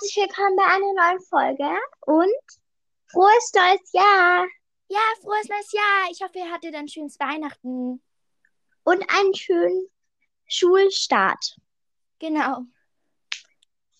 herzlich willkommen bei einer neuen Folge und frohes neues Jahr Ja, frohes neues Jahr. Ich hoffe, ihr hattet ein schönes Weihnachten. und einen schönen Schulstart. Genau.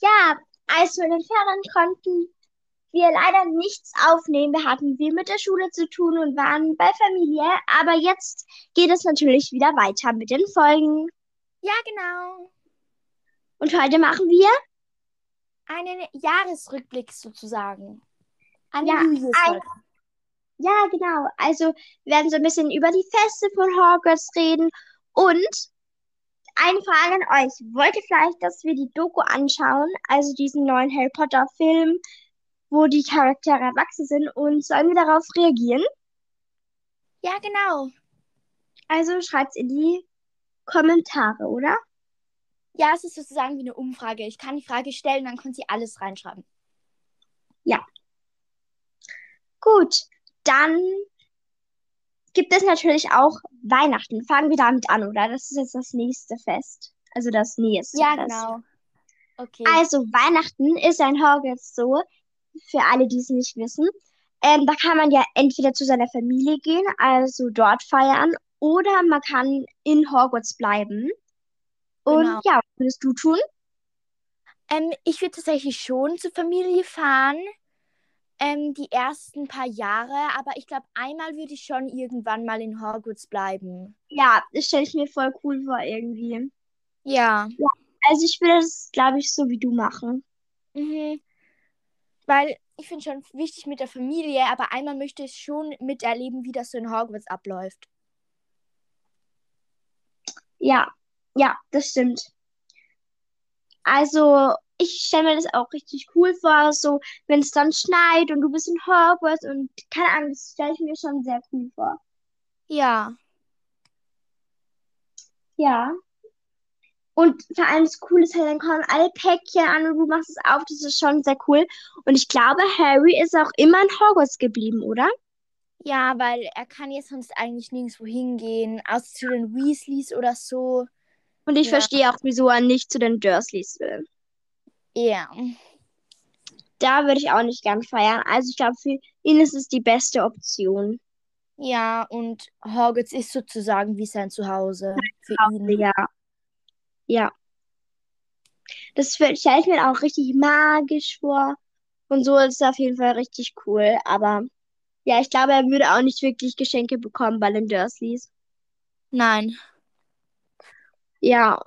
Ja, also in den Ferien konnten wir leider nichts aufnehmen. Wir hatten viel mit der Schule zu tun und waren bei Familie, aber jetzt geht es natürlich wieder weiter mit den Folgen. Ja, genau. Und heute machen wir Einen Jahresrückblick sozusagen. Eine Ja, ein-. Ja, genau. Also wir werden so ein bisschen über die Feste von Hogwarts reden. Und eine Frage an euch. Wollt ihr vielleicht, dass wir die Doku anschauen? Also diesen neuen Harry Potter Film, wo die Charaktere erwachsen sind. Und sollen wir darauf reagieren? Ja, genau. Also schreibt's in die Kommentare, oder? Ja, es ist sozusagen wie eine Umfrage. Ich kann die Frage stellen, dann können Sie alles reinschreiben. Gut, dann gibt es natürlich auch Weihnachten. Fangen wir damit an, oder? Das ist jetzt das nächste Fest. Also das nächste Ja, Fest. genau. Okay. Also Weihnachten ist ein Hogwarts so, für alle, die es nicht wissen. Ähm, da kann man ja entweder zu seiner Familie gehen, also dort feiern, oder man kann in Hogwarts bleiben. Und Genau. ja, würdest du tun? Ähm, ich würde tatsächlich schon zur Familie fahren. Ähm, die ersten paar Jahre. Aber ich glaube, einmal würde ich schon irgendwann mal in Hogwarts bleiben. Ja, das stelle ich mir voll cool vor irgendwie. Ja. Also ich würde das, glaube ich, so wie du machen. Mhm. Weil ich finde schon wichtig mit der Familie, aber einmal möchte ich schon miterleben, wie das so in Hogwarts abläuft. Ja, ja, das stimmt. Also, ich stelle mir das auch richtig cool vor, so wenn es dann schneit und du bist in Hogwarts und keine Ahnung, das stelle ich mir schon sehr cool vor. Ja. Ja. Und vor allem das Coole ist halt, dann kommen alle Päckchen an und du machst es auf, das ist schon sehr cool. Und ich glaube, Harry ist auch immer in Hogwarts geblieben, oder? Ja, weil er kann jetzt sonst eigentlich nirgendwo hingehen, außer zu den Weasleys oder so. Und ich Ja. verstehe auch, wieso er nicht zu den Dursleys will. Ja. Da würde ich auch nicht gern feiern. Also ich glaube, für ihn ist es die beste Option. Ja, und Hogwarts ist sozusagen wie sein Zuhause für ihn. Ja. Ja. Das stelle ich mir auch richtig magisch vor. Und so ist es auf jeden Fall richtig cool. Aber ja, ich glaube, er würde auch nicht wirklich Geschenke bekommen bei den Dursleys. Nein. Ja,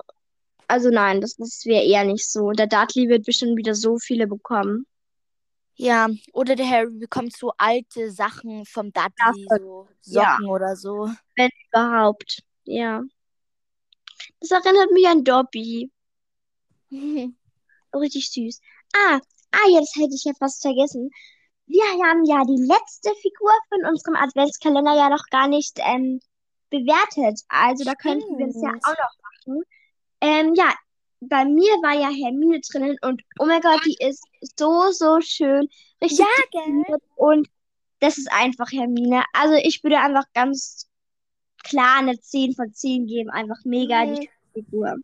also nein, das, das wäre eher nicht so. Der Dudley wird bestimmt wieder so viele bekommen. Ja, oder der Harry bekommt so alte Sachen vom Dudley, Ja, so ja. Socken oder so. Wenn überhaupt. Ja. Das erinnert mich an Dobby. Richtig süß. Ah, ah, ja, das hätte ich ja fast vergessen. Wir haben ja die letzte Figur von unserem Adventskalender ja noch gar nicht ähm, bewertet. Also da könnten wir es ja Stimmt. auch noch machen. Ähm, ja, bei mir war ja Hermine drinnen und oh mein Gott, die ist so, so schön. Richtig Ja, gell? und das ist einfach Hermine. Also ich würde einfach ganz klar eine 10 von 10 geben. Einfach mega Mhm. die Figur.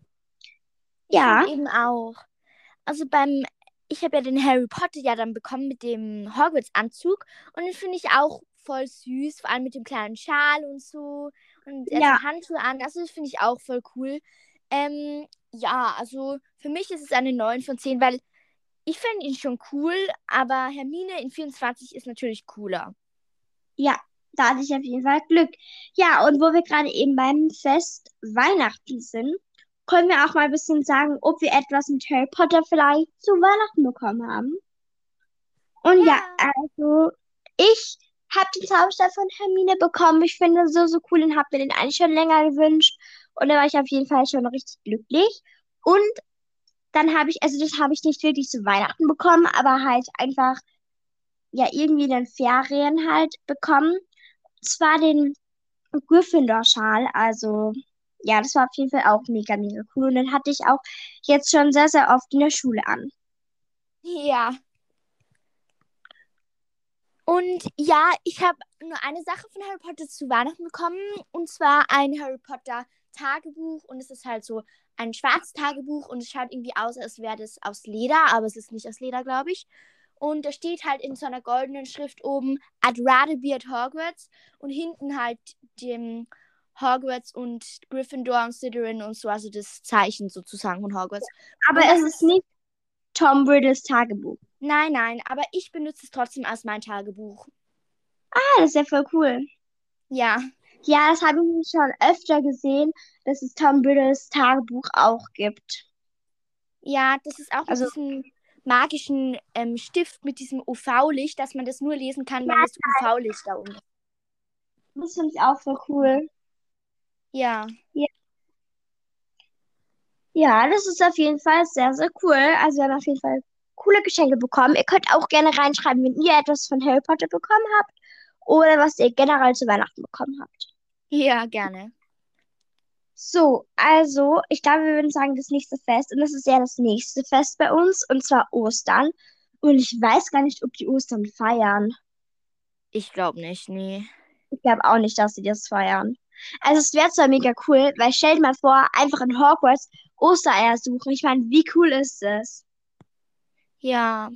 Ich Ja. find eben auch. Also beim, ich habe ja den Harry Potter ja dann bekommen mit dem Hogwarts-Anzug und den finde ich auch voll süß, vor allem mit dem kleinen Schal und so und er Ja. hat Handschuhe an, also das finde ich auch voll cool. Ähm, ja, also für mich ist es eine 9 von 10, weil ich finde ihn schon cool, aber Hermine in 24 ist natürlich cooler. Ja, da hatte ich auf jeden Fall Glück. Ja, und wo wir gerade eben beim Fest Weihnachten sind, können wir auch mal ein bisschen sagen, ob wir etwas mit Harry Potter vielleicht zu Weihnachten bekommen haben. Und ja, Ja. also ich habe den Zauberstab von Hermine bekommen. Ich finde so, so cool und habe mir den eigentlich schon länger gewünscht. Und da war ich auf jeden Fall schon richtig glücklich. Und dann habe ich, also das habe ich nicht wirklich zu Weihnachten bekommen, aber halt einfach, ja, irgendwie in den Ferien halt bekommen. Und zwar den Gryffindor-Schal. Also, ja, das war auf jeden Fall auch mega, mega cool. Und den hatte ich auch jetzt schon sehr, sehr oft in der Schule an. Ja. Und ja, ich habe nur eine Sache von Harry Potter zu Weihnachten bekommen. Und zwar ein Harry Potter Tagebuch. Und es ist halt so ein schwarzes Tagebuch. Und es schaut irgendwie aus, als wäre das aus Leder. Aber es ist nicht aus Leder, glaube ich. Und da steht halt in so einer goldenen Schrift oben, I'd rather be at Hogwarts. Und hinten halt dem Hogwarts und Gryffindor und Slytherin und so, also das Zeichen sozusagen von Hogwarts. Aber es ist nicht Tom Riddles Tagebuch. Nein, nein, aber ich benutze es trotzdem als mein Tagebuch. Ah, das ist ja voll cool. Ja. Ja, das habe ich schon öfter gesehen, dass es Tom Riddles Tagebuch auch gibt. Ja, das ist auch also, mit diesem magischen ähm, Stift mit diesem UV-Licht, dass man das nur lesen kann, wenn ja, das UV-Licht da unten ist. Das finde ich auch voll cool. Ja. ja. Ja, das ist auf jeden Fall sehr, sehr cool. Also wir haben auf jeden Fall coole Geschenke bekommen. Ihr könnt auch gerne reinschreiben, wenn ihr etwas von Harry Potter bekommen habt oder was ihr generell zu Weihnachten bekommen habt. Ja, gerne. So, also, ich glaube, wir würden sagen, das nächste Fest, und das ist ja das nächste Fest bei uns, und zwar Ostern. Und ich weiß gar nicht, ob die Ostern feiern. Ich glaube nicht, nee. Ich glaube auch nicht, dass sie das feiern. Also es wäre zwar mega cool, weil stell dir mal vor, einfach in Hogwarts Ostereier suchen. Ich meine, wie cool ist das? Ja.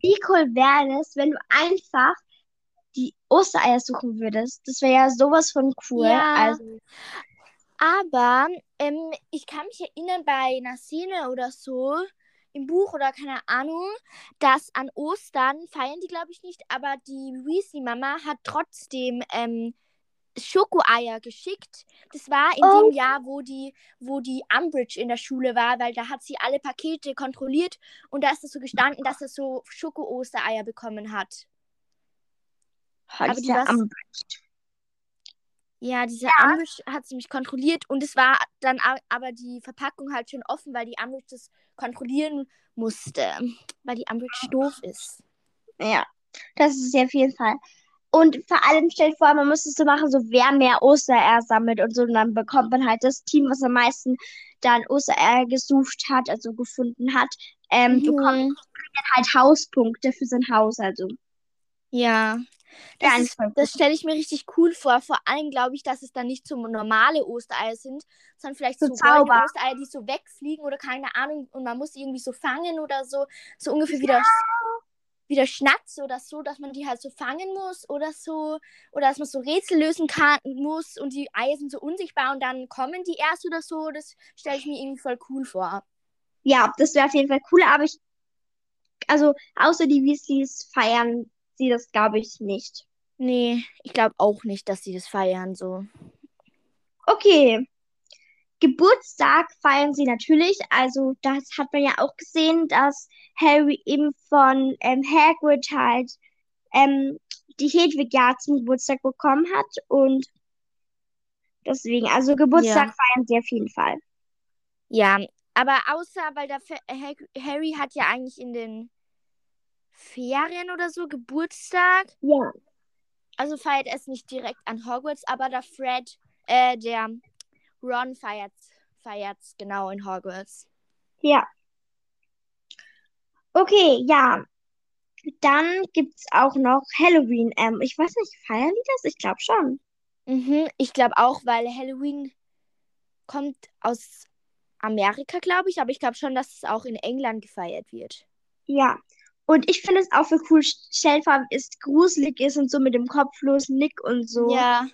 Wie cool wäre es, wenn du einfach die Ostereier suchen würdest? Das wäre ja sowas von cool. Ja. Also, aber ähm, ich kann mich erinnern, bei einer Szene oder so im Buch oder keine Ahnung, dass an Ostern feiern die, glaube ich, nicht, aber die Weasley-Mama hat trotzdem ähm, Schokoeier geschickt. Das war in oh. dem Jahr, wo die, wo die Umbridge in der Schule war, weil da hat sie alle Pakete kontrolliert und da ist es so gestanden, dass er so Schoko-Ostereier bekommen hat. Hat Aber die was, Umbridge. Ja, diese ja. Umbridge hat sie mich kontrolliert und es war dann aber die Verpackung halt schon offen, weil die Umbridge das kontrollieren musste, weil die Umbridge doof ist. Ja, das ist auf jeden Fall. Und vor allem stellt vor, man müsste es so machen, so wer mehr Ostereier sammelt und so. Und dann bekommt man halt das Team, was am meisten dann Ostereier gesucht hat, also gefunden hat, ähm, mhm. bekommt dann halt Hauspunkte für sein Haus. Also. Ja. Das, das stelle ich mir richtig cool vor. Vor allem glaube ich, dass es dann nicht so normale Ostereier sind, sondern vielleicht so, so Ostereier, die so wegfliegen oder keine Ahnung und man muss die irgendwie so fangen oder so. So ungefähr ja. wie das wieder Schnatz oder so, dass man die halt so fangen muss oder so. Oder dass man so Rätsel lösen kann, muss und die Eier sind so unsichtbar und dann kommen die erst oder so. Das stelle ich mir irgendwie voll cool vor. Ja, das wäre auf jeden Fall cool, aber ich. Also, außer die Weasleys feiern sie das, glaube ich, nicht. Nee, ich glaube auch nicht, dass sie das feiern so. Okay. Geburtstag feiern sie natürlich. Also das hat man ja auch gesehen, dass Harry eben von ähm, Hagrid halt ähm, die Hedwig ja zum Geburtstag bekommen hat. Und deswegen, also Geburtstag ja. feiern sie auf jeden Fall. Ja, aber außer, weil der Harry hat ja eigentlich in den Ferien oder so Geburtstag. Ja. Also feiert es nicht direkt an Hogwarts, aber der Fred, äh, der Ron feiert feiert's genau in Hogwarts. Ja. Okay, ja. Dann gibt es auch noch Halloween. Ähm, ich weiß nicht, feiern die das? Ich glaube schon. Mhm, ich glaube auch, weil Halloween kommt aus Amerika, glaube ich, aber ich glaube schon, dass es auch in England gefeiert wird. Ja. Und ich finde es auch für cool, Stellfarben ist gruselig ist und so mit dem kopflosen Nick und so. Ja.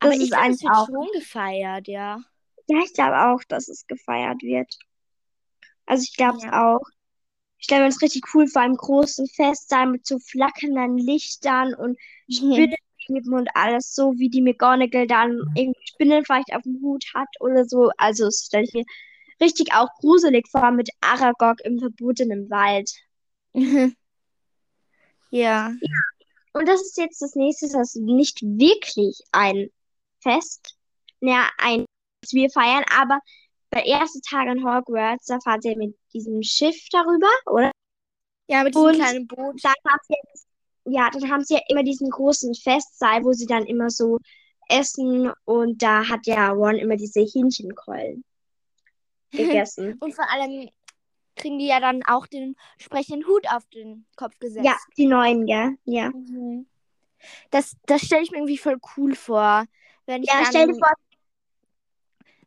Das aber ist ich finde, es wird auch. schon gefeiert, ja. Ja, ich glaube auch, dass es gefeiert wird. Also ich glaube es ja. auch. Ich stelle mir das richtig cool vor einem großen Festsaal mit so flackernden Lichtern und Spinnen und alles so, wie die McGonagall dann irgendwie Spinnen vielleicht auf dem Hut hat oder so. Also das stelle ich mir richtig auch gruselig vor mit Aragog im verbotenen Wald. ja. ja. Und das ist jetzt das nächste, das ist nicht wirklich ein Fest, ja, ein wir feiern, aber der erste Tag in Hogwarts, da fahrt ihr mit diesem Schiff darüber, oder? Ja, mit diesem Und kleinen Boot. Dann sie, ja, dann haben sie ja immer diesen großen Festsaal, wo sie dann immer so essen und da hat ja Ron immer diese Hähnchenkeulen gegessen. und vor allem kriegen die ja dann auch den sprechenden Hut auf den Kopf gesetzt. Ja, die neuen, ja. ja. Mhm. Das, das stelle ich mir irgendwie voll cool vor. Wenn ich ja, dann, stell dir vor.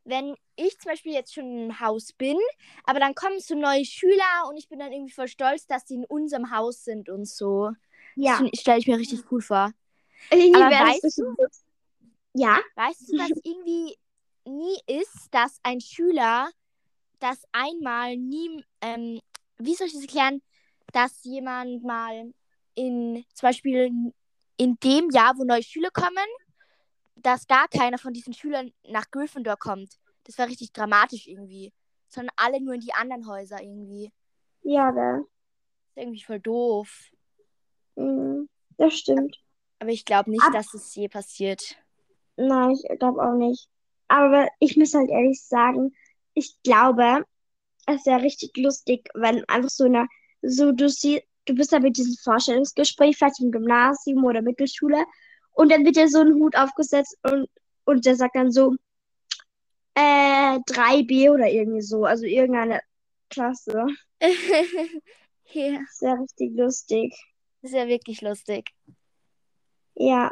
Wenn ich zum Beispiel jetzt schon im Haus bin, aber dann kommen so neue Schüler und ich bin dann irgendwie voll stolz, dass die in unserem Haus sind und so. Ja. Das stelle ich mir richtig cool vor. Irgendwie aber weißt du, ja. Weißt du, was irgendwie nie ist, dass ein Schüler das einmal nie, ähm, wie soll ich das erklären, dass jemand mal in, zum Beispiel in dem Jahr, wo neue Schüler kommen, dass gar keiner von diesen Schülern nach Gryffindor kommt. Das war richtig dramatisch irgendwie. Sondern alle nur in die anderen Häuser irgendwie. Ja, da. ist irgendwie voll doof. Mhm, das stimmt. Aber ich glaube nicht, Ab dass es je passiert. Nein, ich glaube auch nicht. Aber ich muss halt ehrlich sagen, ich glaube, es wäre richtig lustig, wenn einfach so eine, so du siehst, du bist da mit diesem Vorstellungsgespräch, vielleicht im Gymnasium oder Mittelschule, und dann wird dir so ein Hut aufgesetzt und, und der sagt dann so, äh, 3B oder irgendwie so, also irgendeine Klasse. ja. Das wäre richtig lustig. Das wäre wirklich lustig. Ja.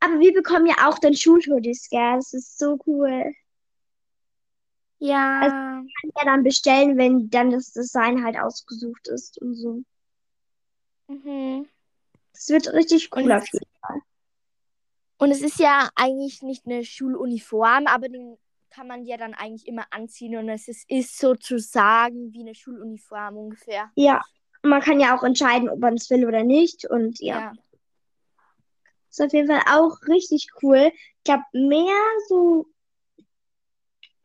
Aber wir bekommen ja auch dann Schulhoodies, gell? Das ist so cool. Ja. Also, man kann ja dann bestellen, wenn dann das Design halt ausgesucht ist und so. Mhm. Das wird richtig cool auf jeden Fall. Und es ist ja eigentlich nicht eine Schuluniform, aber den kann man ja dann eigentlich immer anziehen und es ist, ist sozusagen wie eine Schuluniform ungefähr. Ja, man kann ja auch entscheiden, ob man es will oder nicht und ja. ja. Ist auf jeden Fall auch richtig cool. Ich glaube, mehr so,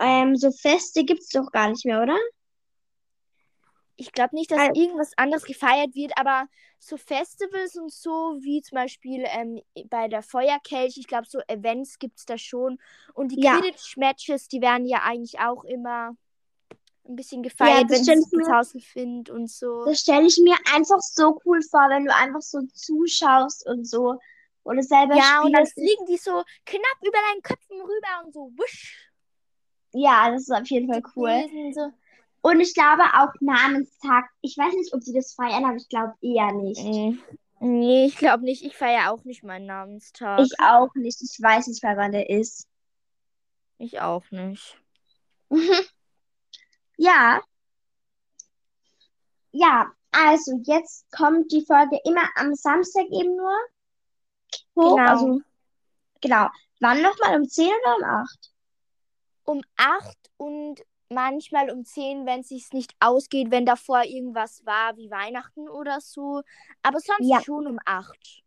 ähm, so Feste gibt es doch gar nicht mehr, oder? Ich glaube nicht, dass also, irgendwas anderes gefeiert wird, aber so Festivals und so, wie zum Beispiel ähm, bei der Feuerkelch, ich glaube, so Events gibt es da schon. Und die ja. Quidditch-Matches, die werden ja eigentlich auch immer ein bisschen gefeiert, ja, wenn es ins Haus findet und so. Das stelle ich mir einfach so cool vor, wenn du einfach so zuschaust und so. Oder selber Ja, spielst. und dann fliegen die so knapp über deinen Köpfen rüber und so wusch. Ja, das ist auf jeden Fall cool. Und ich glaube auch Namenstag. Ich weiß nicht, ob die das feiern, aber ich glaube eher nicht. Nee, nee ich glaube nicht. Ich feiere auch nicht meinen Namenstag. Ich auch nicht. Ich weiß nicht, wann der ist. Ich auch nicht. ja. Ja, also jetzt kommt die Folge immer am Samstag eben nur hoch. Genau. Also, genau. Wann nochmal? Um 10 oder um 8? Um 8 und manchmal um 10, wenn es sich nicht ausgeht, wenn davor irgendwas war, wie Weihnachten oder so. Aber sonst ja. schon um 8.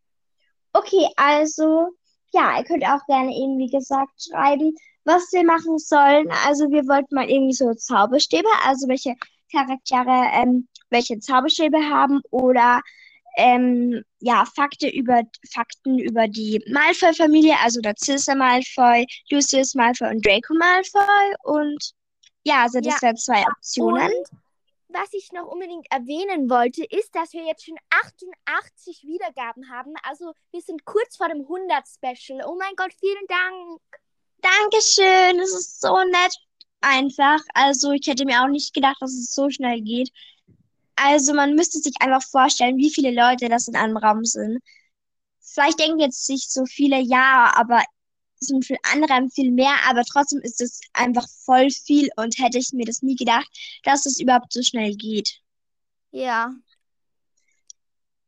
Okay, also ja, ihr könnt auch gerne eben, wie gesagt, schreiben, was wir machen sollen. Also wir wollten mal irgendwie so Zauberstäbe, also welche Charaktere ähm, welche Zauberstäbe haben oder ähm, ja, Fakte über, Fakten über die Malfoy-Familie, also Narcissa Malfoy, Lucius Malfoy und Draco Malfoy. Und ja, also das ja. wären zwei Optionen. Und was ich noch unbedingt erwähnen wollte, ist, dass wir jetzt schon 88 Wiedergaben haben. Also wir sind kurz vor dem 100-Special. Oh mein Gott, vielen Dank. Dankeschön, das ist so nett einfach. Also ich hätte mir auch nicht gedacht, dass es so schnell geht. Also man müsste sich einfach vorstellen, wie viele Leute das in einem Raum sind. Vielleicht denken jetzt sich so viele, ja, aber sind für andere viel mehr, aber trotzdem ist es einfach voll viel und hätte ich mir das nie gedacht, dass es überhaupt so schnell geht. Ja.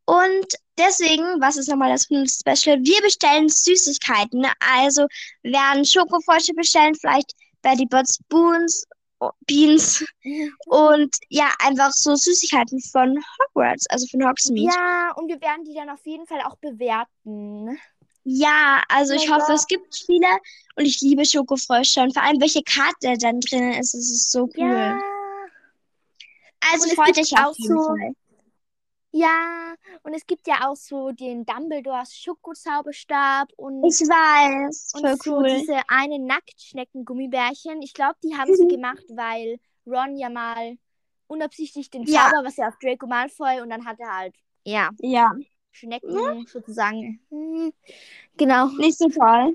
Und deswegen, was ist nochmal das Special? Wir bestellen Süßigkeiten. Also werden Schokofrosche bestellen, vielleicht Betty Bots Spoons, Beans und ja, einfach so Süßigkeiten von Hogwarts, also von Hogsmeade. Ja, und wir werden die dann auf jeden Fall auch bewerten. Ja, also ich hoffe, es gibt viele und ich liebe Schokofrösche und vor allem, welche Karte dann drin ist, es ist so cool. Ja. Also freut euch auf jeden so, Fall. Ja, und es gibt ja auch so den Dumbledores Schokozauberstab und ich weiß, und so cool. diese eine Nacktschnecken-Gummibärchen. Ich glaube, die haben sie gemacht, weil Ron ja mal unabsichtlich den Zauber, ja. was er auf Draco Malfoy und dann hat er halt ja. Ja. Schnecken ja. sozusagen. Hm, genau. Nicht so toll.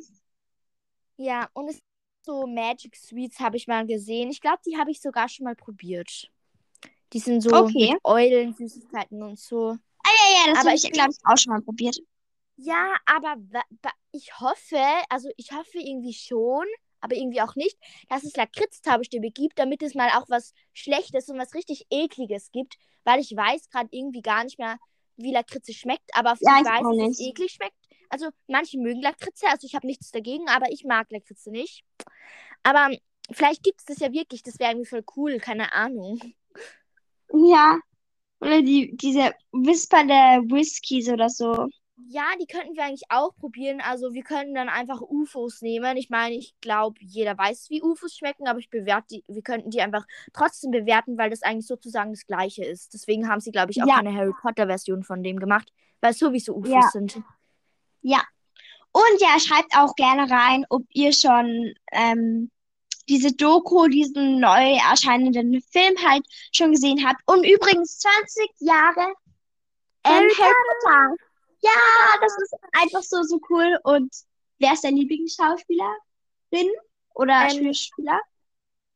Ja, und es so Magic Sweets habe ich mal gesehen. Ich glaube, die habe ich sogar schon mal probiert. Die sind so okay. Eulen, Süßigkeiten und so. Ah ja, ja, das habe ich, glaube ich, auch schon mal probiert. Ja, aber ich hoffe, also ich hoffe irgendwie schon, aber irgendwie auch nicht, dass es Lakritz-Zauberstäbe gibt, damit es mal auch was Schlechtes und was richtig Ekliges gibt, weil ich weiß gerade irgendwie gar nicht mehr, wie Lakritze schmeckt, aber ja, ich, weiß, dass es eklig schmeckt. Also manche mögen Lakritze, also ich habe nichts dagegen, aber ich mag Lakritze nicht. Aber vielleicht gibt es das ja wirklich, das wäre irgendwie voll cool, keine Ahnung. Ja, oder die, diese wispernde Whiskys oder so. Ja, die könnten wir eigentlich auch probieren. Also wir könnten dann einfach UFOs nehmen. Ich meine, ich glaube, jeder weiß, wie UFOs schmecken, aber ich bewerte die, wir könnten die einfach trotzdem bewerten, weil das eigentlich sozusagen das gleiche ist. Deswegen haben sie, glaube ich, auch ja. eine Harry Potter-Version von dem gemacht, weil es sowieso UFOs ja. sind. Ja. Und ja, schreibt auch gerne rein, ob ihr schon ähm, diese Doku, diesen neu erscheinenden Film halt schon gesehen habt. Und übrigens 20 Jahre Harry Potter. Ja, das ist einfach so, so cool. Und wer ist dein Lieblingsschauspielerin oder ähm, Schauspieler?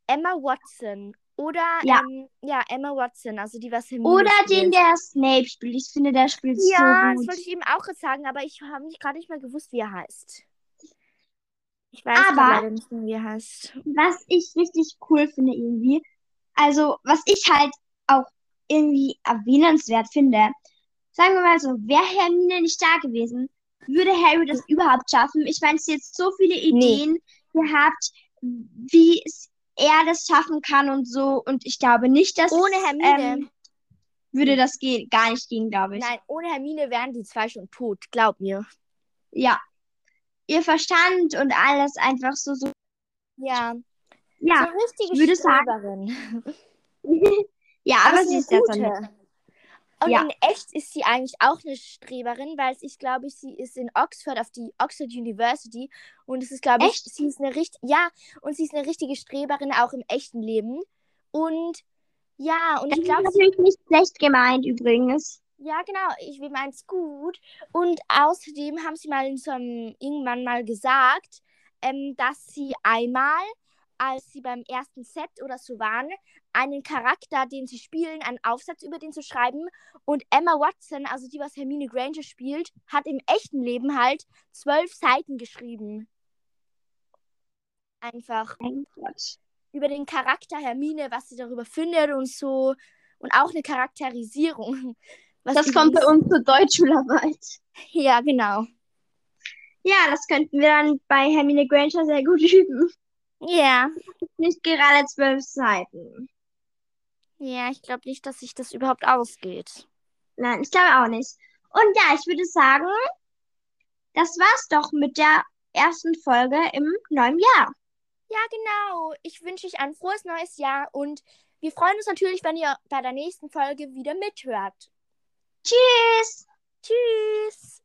Emma Watson. Oder ja. Ähm, ja, Emma Watson, also die was Hermine Oder spielt. den, der Snape spielt. Ich finde, der spielt ja, so gut. Ja, das wollte ich eben auch sagen, aber ich habe nicht gerade nicht mehr gewusst, wie er heißt. Ich weiß aber leider nicht wie er heißt. Was ich richtig cool finde irgendwie, also was ich halt auch irgendwie erwähnenswert finde, sagen wir mal so, wäre Hermine nicht da gewesen, würde Harry das überhaupt schaffen? Ich meine, es jetzt so viele Ideen nee. gehabt, wie er das schaffen kann und so. Und ich glaube nicht, dass ohne Hermine ähm, würde das gehen, gar nicht gehen, glaube ich. Nein, ohne Hermine wären die zwei schon tot, glaub mir. Ja. Ihr Verstand und alles einfach so so. Ja. Ja. So richtige würde Streberin. sagen. ja, aber, aber sie ist gute. ja und ja. in echt ist sie eigentlich auch eine Streberin, weil ich glaube, sie ist in Oxford auf die Oxford University und es ist, glaube ich, sie ist eine richtig, ja, und sie ist eine richtige Streberin auch im echten Leben. Und ja, und das ich glaube. Das ist natürlich nicht schlecht gemeint übrigens. Ja, genau, ich meine es gut. Und außerdem haben sie mal in so einem, irgendwann mal gesagt, ähm, dass sie einmal als sie beim ersten Set oder so waren, einen Charakter, den sie spielen, einen Aufsatz über den zu schreiben. Und Emma Watson, also die, was Hermine Granger spielt, hat im echten Leben halt zwölf Seiten geschrieben. Einfach. Über den Charakter Hermine, was sie darüber findet und so. Und auch eine Charakterisierung. das kommt bei uns zur Deutschschularbeit. Ja, genau. Ja, das könnten wir dann bei Hermine Granger sehr gut üben. Ja. Nicht gerade zwölf Seiten. Ja, ich glaube nicht, dass sich das überhaupt ausgeht. Nein, ich glaube auch nicht. Und ja, ich würde sagen, das war's doch mit der ersten Folge im neuen Jahr. Ja, genau. Ich wünsche euch ein frohes neues Jahr und wir freuen uns natürlich, wenn ihr bei der nächsten Folge wieder mithört. Tschüss. Tschüss.